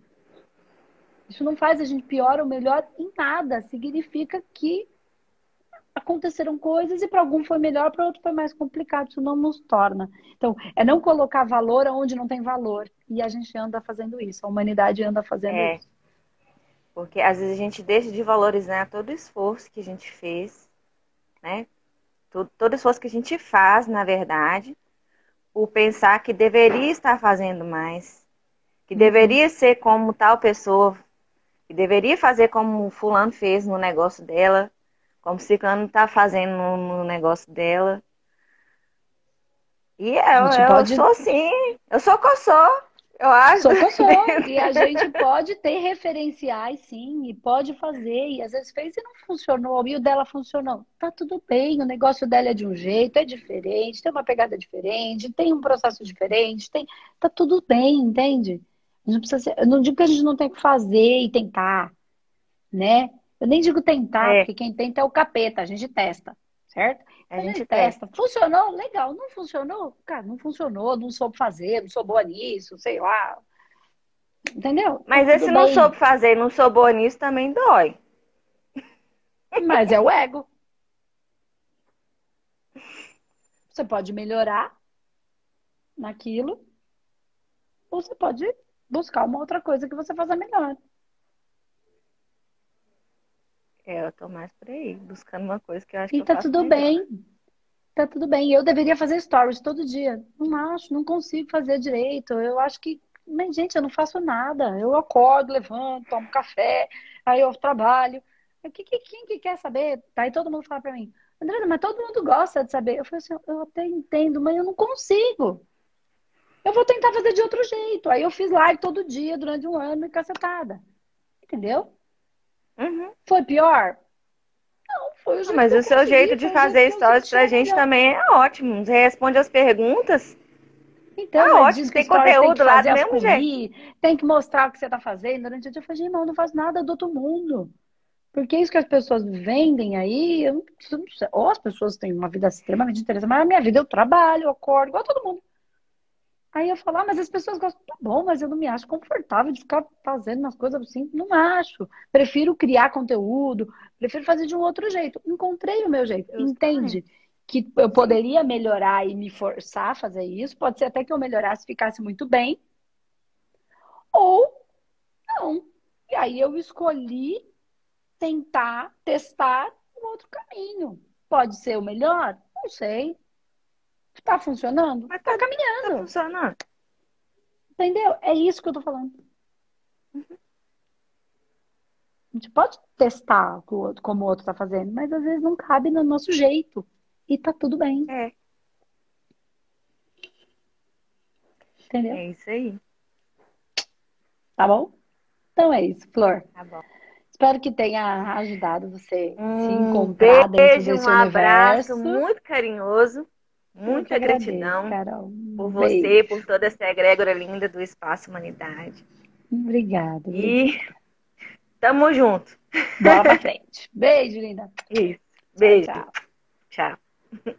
Isso não faz a gente pior ou melhor em nada. Significa que aconteceram coisas e para algum foi melhor, para outro foi mais complicado. Isso não nos torna. Então, é não colocar valor onde não tem valor. E a gente anda fazendo isso. A humanidade anda fazendo é. isso. Porque às vezes a gente deixa de valorizar todo o esforço que a gente fez, né? Todo, todo esforço que a gente faz, na verdade, por pensar que deveria estar fazendo mais, que deveria ser como tal pessoa que deveria fazer como fulano fez no negócio dela, como ciclano está fazendo no, no, negócio dela. E eu, eu pode... sou assim, eu sou que eu acho. Sou, sou. E a gente pode ter referenciais, sim, e pode fazer. E às vezes fez e não funcionou, e o dela funcionou. Tá tudo bem, o negócio dela é de um jeito, é diferente, tem uma pegada diferente, tem um processo diferente, tem... tá tudo bem, entende? Não precisa ser... Eu não digo que a gente não tem que fazer e tentar, né? Eu nem digo tentar, é. porque quem tenta é o capeta, a gente testa, certo? A, gente testa. Funcionou? Legal. Não funcionou? Cara, não funcionou, não soube fazer, não sou boa nisso, sei lá. Entendeu? Mas esse não soube fazer, não sou boa nisso, também dói. Mas é o ego. Você pode melhorar naquilo, ou você pode buscar uma outra coisa que você faça melhor. É, eu tô mais por aí, buscando uma coisa que eu acho e que tá tudo melhor. bem. Tá tudo bem. Eu deveria fazer stories todo dia. Não acho, não consigo fazer direito. Eu acho que. Mas, gente, eu não faço nada. Eu acordo, levanto, tomo café, aí eu trabalho. Que, que, quem que quer saber? Aí todo mundo fala pra mim, André, mas todo mundo gosta de saber. Eu falei assim, eu até entendo, mas eu não consigo. Eu vou tentar fazer de outro jeito. Aí eu fiz live todo dia durante um ano e cacetada. Entendeu? Uhum. Foi pior? Não, foi o jeito Mas o seu jeito de fazer stories pra gente também é ótimo. Você responde as perguntas. Então, é ótimo, tem conteúdo tem lá do mesmo jeito. Tem que mostrar o que você tá fazendo. Durante o dia eu falei, irmão, não faz nada do outro mundo. Porque isso que as pessoas vendem aí, eu não sei. ou as pessoas têm uma vida extremamente interessante, mas a minha vida eu trabalho, eu acordo, igual todo mundo. Aí eu falo, ah, mas as pessoas gostam, tá bom, mas eu não me acho confortável de ficar fazendo umas coisas assim, não acho. Prefiro criar conteúdo, prefiro fazer de um outro jeito. Encontrei o meu jeito, eu entende? Também. Que eu poderia melhorar e me forçar a fazer isso, pode ser até que eu melhorasse, ficasse muito bem, ou não. E aí eu escolhi tentar testar um outro caminho. Pode ser o melhor? Não sei. Tá funcionando? Mas tá, tá caminhando. Tá funcionando. Entendeu? É isso que eu tô falando. Uhum. A gente pode testar como o outro tá fazendo, mas às vezes não cabe no nosso jeito. E tá tudo bem. É. Entendeu? É isso aí. Tá bom? Então é isso, Flor. Tá bom. Espero que tenha ajudado você um se encontrar beijo, dentro desse um universo. abraço muito carinhoso. Muita gratidão Carol. por Beijo. você, por toda essa egrégora linda do Espaço Humanidade. Obrigada. E tamo junto. Bola pra frente. Beijo, linda. Isso. Beijo. tchau. tchau. tchau.